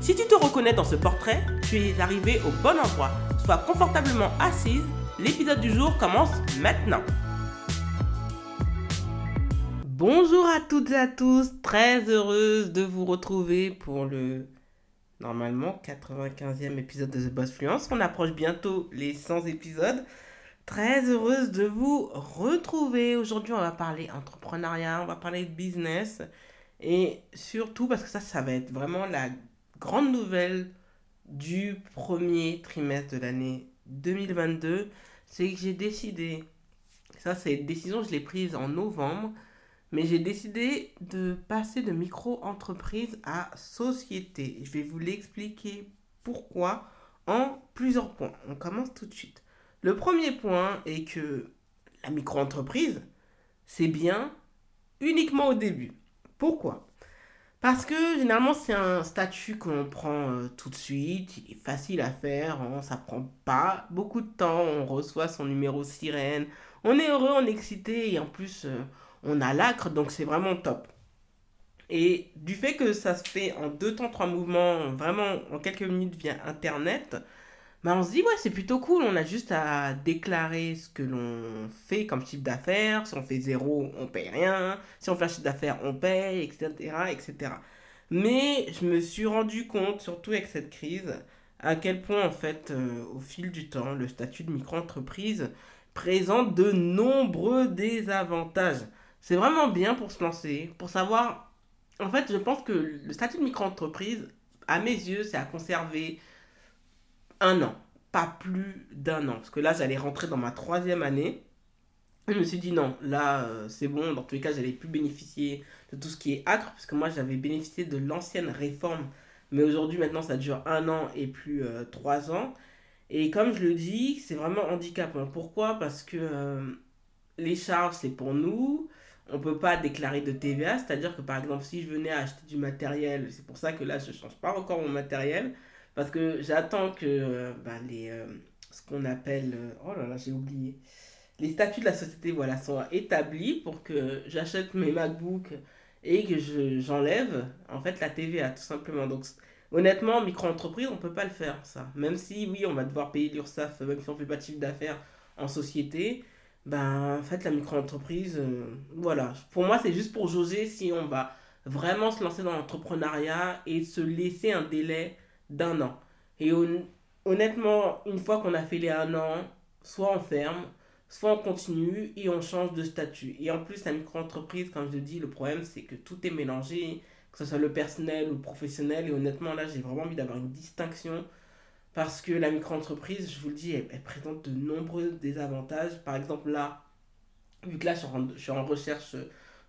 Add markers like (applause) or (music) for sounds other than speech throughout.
Si tu te reconnais dans ce portrait, tu es arrivé au bon endroit. Sois confortablement assise. L'épisode du jour commence maintenant. Bonjour à toutes et à tous, très heureuse de vous retrouver pour le normalement 95e épisode de The Boss Fluence. On approche bientôt les 100 épisodes. Très heureuse de vous retrouver. Aujourd'hui, on va parler entrepreneuriat, on va parler business. Et surtout parce que ça, ça va être vraiment la grande nouvelle du premier trimestre de l'année 2022. C'est que j'ai décidé, ça c'est une décision, je l'ai prise en novembre, mais j'ai décidé de passer de micro-entreprise à société. Je vais vous l'expliquer pourquoi en plusieurs points. On commence tout de suite. Le premier point est que la micro-entreprise, c'est bien uniquement au début. Pourquoi? Parce que généralement, c'est un statut que l'on prend euh, tout de suite. Il est facile à faire. Hein, ça prend pas beaucoup de temps. On reçoit son numéro sirène. On est heureux, on est excité. Et en plus, euh, on a l'acre. Donc, c'est vraiment top. Et du fait que ça se fait en deux temps, trois mouvements, vraiment en quelques minutes via Internet, bah on se dit, ouais, c'est plutôt cool. On a juste à déclarer ce que l'on fait comme chiffre d'affaires. Si on fait zéro, on paye rien. Si on fait un chiffre d'affaires, on paye, etc., etc. Mais je me suis rendu compte, surtout avec cette crise, à quel point, en fait, euh, au fil du temps, le statut de micro-entreprise présente de nombreux désavantages. C'est vraiment bien pour se lancer, pour savoir... En fait, je pense que le statut de micro-entreprise, à mes yeux, c'est à conserver un an, pas plus d'un an. Parce que là, j'allais rentrer dans ma troisième année. je me suis dit non, là, euh, c'est bon. Dans tous les cas, j'allais plus bénéficier de tout ce qui est acre. Parce que moi, j'avais bénéficié de l'ancienne réforme. Mais aujourd'hui, maintenant, ça dure un an et plus euh, trois ans. Et comme je le dis, c'est vraiment handicapant. Pourquoi? Parce que euh, les charges, c'est pour nous. On ne peut pas déclarer de TVA. C'est-à-dire que, par exemple, si je venais acheter du matériel, c'est pour ça que là, je ne change pas encore mon matériel. Parce que j'attends que euh, bah, les, euh, ce qu'on appelle... Euh, oh là là, j'ai oublié. Les statuts de la société voilà, soient établis pour que j'achète mes MacBooks et que j'enlève en fait la TVA tout simplement. Donc honnêtement, micro-entreprise, on ne peut pas le faire ça. Même si oui, on va devoir payer l'URSSAF, même si on fait pas de chiffre d'affaires en société, ben en fait la micro-entreprise, voilà. Pour moi, c'est juste pour jauger si on va vraiment se lancer dans l'entrepreneuriat et se laisser un délai d'un an. Et honnêtement, une fois qu'on a fait les un an, soit on ferme, soit on continue et on change de statut. Et en plus, la micro-entreprise, comme je dis, le problème, c'est que tout est mélangé, que ce soit le personnel ou le professionnel. Et honnêtement, là, j'ai vraiment envie d'avoir une distinction parce que la micro-entreprise, je vous le dis, elle, présente de nombreux désavantages. Par exemple, là, vu que là, je suis en, recherche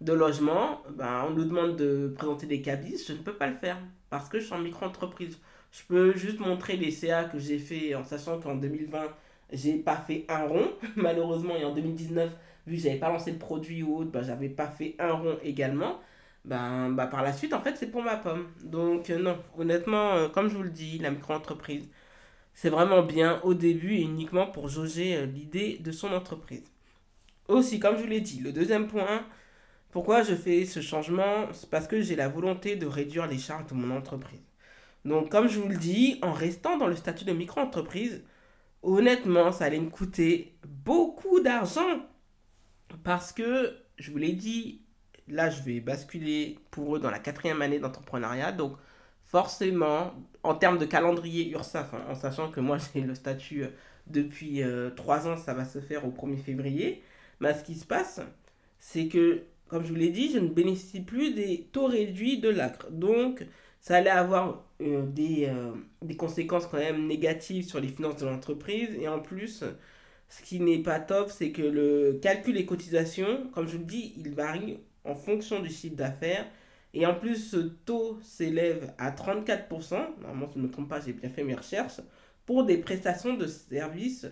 de logement, ben, on nous demande de présenter des cabis. Je ne peux pas le faire parce que je suis en micro-entreprise. Je peux juste montrer les CA que j'ai fait en sachant qu'en 2020, j'ai pas fait un rond, (laughs) malheureusement, et en 2019, vu que j'avais pas lancé le produit ou autre, bah, j'avais pas fait un rond également. Ben, bah, par la suite, en fait, c'est pour ma pomme. Donc, euh, non, honnêtement, euh, comme je vous le dis, la micro-entreprise, c'est vraiment bien au début et uniquement pour jauger euh, l'idée de son entreprise. Aussi, comme je vous l'ai dit, le deuxième point, pourquoi je fais ce changement, c'est parce que j'ai la volonté de réduire les charges de mon entreprise. Donc, comme je vous le dis, en restant dans le statut de micro-entreprise, honnêtement, ça allait me coûter beaucoup d'argent. Parce que, je vous l'ai dit, là, je vais basculer pour eux dans la quatrième année d'entrepreneuriat. Donc, forcément, en termes de calendrier URSAF, hein, en sachant que moi, (laughs) j'ai le statut euh, depuis euh, trois ans, ça va se faire au 1er février. Mais ce qui se passe, c'est que, comme je vous l'ai dit, je ne bénéficie plus des taux réduits de l'ACRE. Donc, ça allait avoir euh, des, euh, des, conséquences quand même négatives sur les finances de l'entreprise. Et en plus, ce qui n'est pas top, c'est que le calcul des cotisations, comme je vous le dis, il varie en fonction du chiffre d'affaires. Et en plus, ce taux s'élève à 34%, normalement, je ne me trompe pas, j'ai bien fait mes recherches, pour des prestations de services.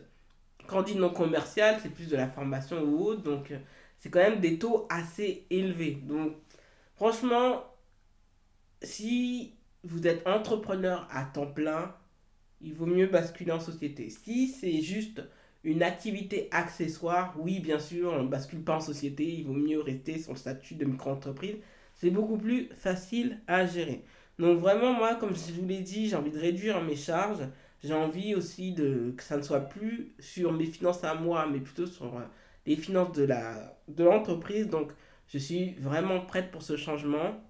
Quand on dit non commercial, c'est plus de la formation ou autre, donc c'est quand même des taux assez élevés. Donc, franchement, si vous êtes entrepreneur à temps plein, il vaut mieux basculer en société. Si c'est juste une activité accessoire, oui, bien sûr, on ne bascule pas en société, il vaut mieux rester le statut de micro-entreprise. C'est beaucoup plus facile à gérer. Donc vraiment, moi, comme je vous l'ai dit, j'ai envie de réduire mes charges. J'ai envie aussi de, que ça ne soit plus sur mes finances à moi, mais plutôt sur euh, les finances de l'entreprise. De Donc, je suis vraiment prête pour ce changement.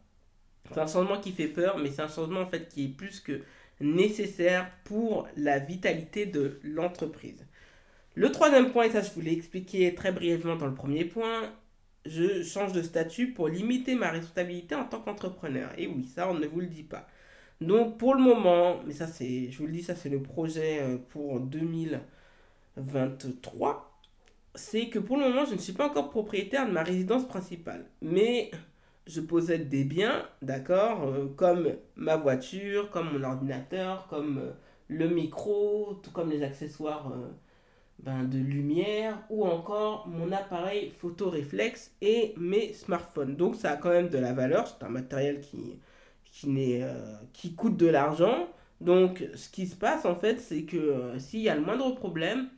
C'est un changement qui fait peur, mais c'est un changement en fait qui est plus que nécessaire pour la vitalité de l'entreprise. Le troisième point, et ça je vous l'ai expliqué très brièvement dans le premier point, je change de statut pour limiter ma responsabilité en tant qu'entrepreneur. Et oui, ça on ne vous le dit pas. Donc pour le moment, mais ça c'est, je vous le dis, ça c'est le projet euh, pour 2023, c'est que pour le moment je ne suis pas encore propriétaire de ma résidence principale. Mais je possède des biens, d'accord, euh, comme ma voiture, comme mon ordinateur, comme euh, le micro, tout comme les accessoires euh, ben, de lumière, ou encore mon appareil photo réflexe et mes smartphones. Donc ça a quand même de la valeur, c'est un matériel qui, qui, qui coûte de l'argent. Donc ce qui se passe en fait, c'est que s'il y a le moindre problème,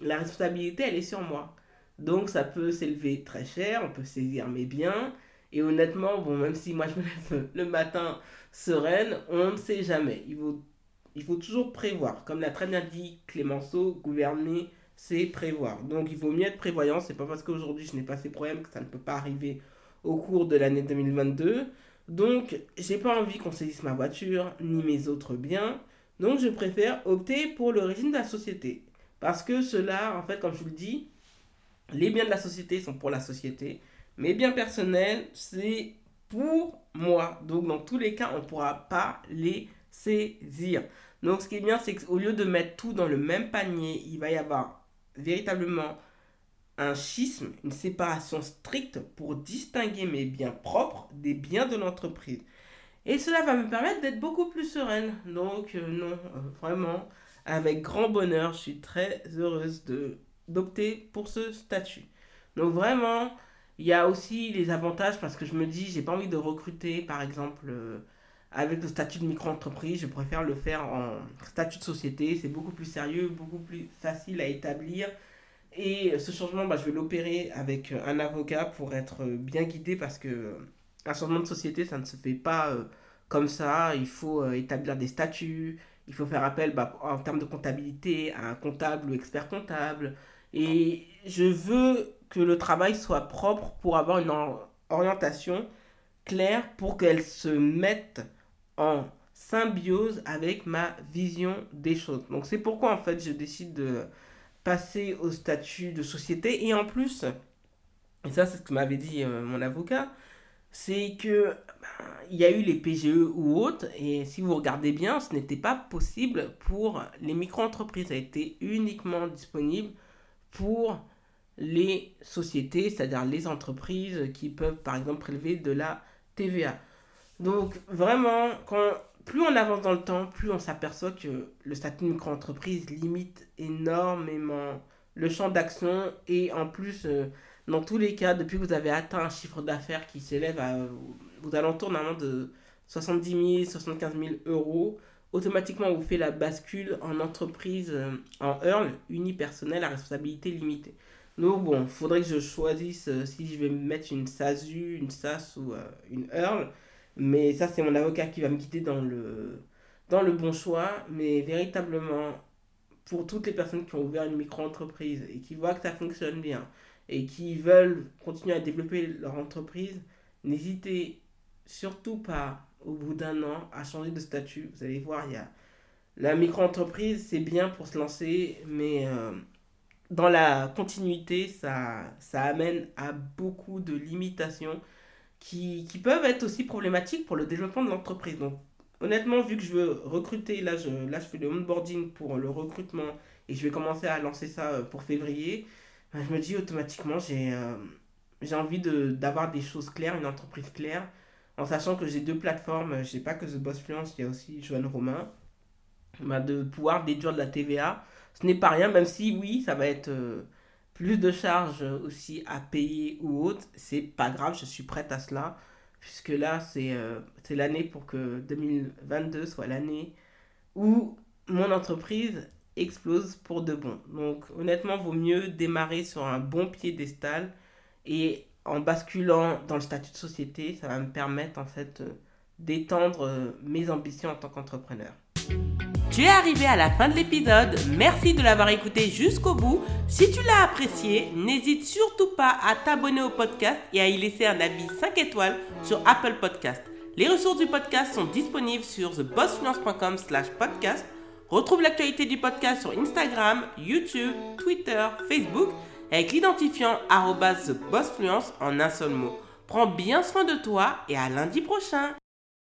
la responsabilité, elle est sur moi. Donc ça peut s'élever très cher, on peut saisir mes biens, et honnêtement, bon, même si moi je me lève (laughs) le matin sereine, on ne sait jamais. Il faut, il faut toujours prévoir. Comme l'a très bien dit Clémenceau, gouverner, c'est prévoir. Donc il vaut mieux être prévoyant. C'est pas parce qu'aujourd'hui je n'ai pas ces problèmes que ça ne peut pas arriver au cours de l'année 2022. Donc j'ai pas envie qu'on saisisse ma voiture ni mes autres biens. Donc je préfère opter pour le régime de la société. Parce que cela, en fait, comme je vous le dis, les biens de la société sont pour la société. Mes biens personnels, c'est pour moi. Donc, dans tous les cas, on ne pourra pas les saisir. Donc, ce qui est bien, c'est qu'au lieu de mettre tout dans le même panier, il va y avoir véritablement un schisme, une séparation stricte pour distinguer mes biens propres des biens de l'entreprise. Et cela va me permettre d'être beaucoup plus sereine. Donc, euh, non, euh, vraiment, avec grand bonheur, je suis très heureuse d'opter pour ce statut. Donc, vraiment, il y a aussi les avantages parce que je me dis, j'ai pas envie de recruter, par exemple, euh, avec le statut de micro-entreprise. Je préfère le faire en statut de société. C'est beaucoup plus sérieux, beaucoup plus facile à établir. Et ce changement, bah, je vais l'opérer avec un avocat pour être bien guidé parce que un changement de société, ça ne se fait pas euh, comme ça. Il faut euh, établir des statuts. Il faut faire appel bah, en termes de comptabilité à un comptable ou expert comptable. Et je veux que le travail soit propre pour avoir une orientation claire pour qu'elle se mette en symbiose avec ma vision des choses. Donc c'est pourquoi en fait je décide de passer au statut de société et en plus, et ça c'est ce que m'avait dit euh, mon avocat, c'est que ben, y a eu les PGE ou autres et si vous regardez bien, ce n'était pas possible pour les micro-entreprises, ça a été uniquement disponible pour les sociétés, c'est-à-dire les entreprises qui peuvent par exemple prélever de la TVA. Donc vraiment, quand, plus on avance dans le temps, plus on s'aperçoit que le statut de micro-entreprise limite énormément le champ d'action et en plus, euh, dans tous les cas, depuis que vous avez atteint un chiffre d'affaires qui s'élève à aux alentours normalement de 70 000, 75 000 euros, automatiquement on vous fait la bascule en entreprise, euh, en EARL, unipersonnel à responsabilité limitée. Donc bon, faudrait que je choisisse euh, si je vais mettre une SASU, une SAS ou euh, une EARL. Mais ça, c'est mon avocat qui va me guider dans le, dans le bon choix. Mais véritablement, pour toutes les personnes qui ont ouvert une micro-entreprise et qui voient que ça fonctionne bien et qui veulent continuer à développer leur entreprise, n'hésitez surtout pas, au bout d'un an, à changer de statut. Vous allez voir, il y a... La micro-entreprise, c'est bien pour se lancer, mais... Euh, dans la continuité, ça, ça amène à beaucoup de limitations qui, peuvent être aussi problématiques pour le développement de l'entreprise. Donc, honnêtement, vu que je veux recruter, là je, là, fais le onboarding pour le recrutement et je vais commencer à lancer ça euh, pour février, ben, je me dis automatiquement, j'ai euh, j'ai envie d'avoir des choses claires, une entreprise claire en sachant que j'ai deux plateformes, j'ai pas que The Boss Fluence, il y a aussi Joanne Romain, bah, de pouvoir déduire de la TVA. Ce n'est pas rien, même si oui, ça va être euh, plus de charges aussi à payer ou autre, c'est pas grave, je suis prête à cela, puisque là, c'est euh, l'année pour que 2022 soit l'année où mon entreprise explose pour de bon. Donc honnêtement, vaut mieux démarrer sur un bon piédestal et en basculant dans le statut de société, ça va me permettre en fait euh, d'étendre euh, mes ambitions en tant qu'entrepreneur. Tu es arrivé à la fin de l'épisode, merci de l'avoir écouté jusqu'au bout. Si tu l'as apprécié, n'hésite surtout pas à t'abonner au podcast et à y laisser un avis 5 étoiles sur Apple Podcast. Les ressources du podcast sont disponibles sur thebossfluence.com slash podcast. Retrouve l'actualité du podcast sur Instagram, YouTube, Twitter, Facebook avec l'identifiant TheBossFluence en un seul mot. Prends bien soin de toi et à lundi prochain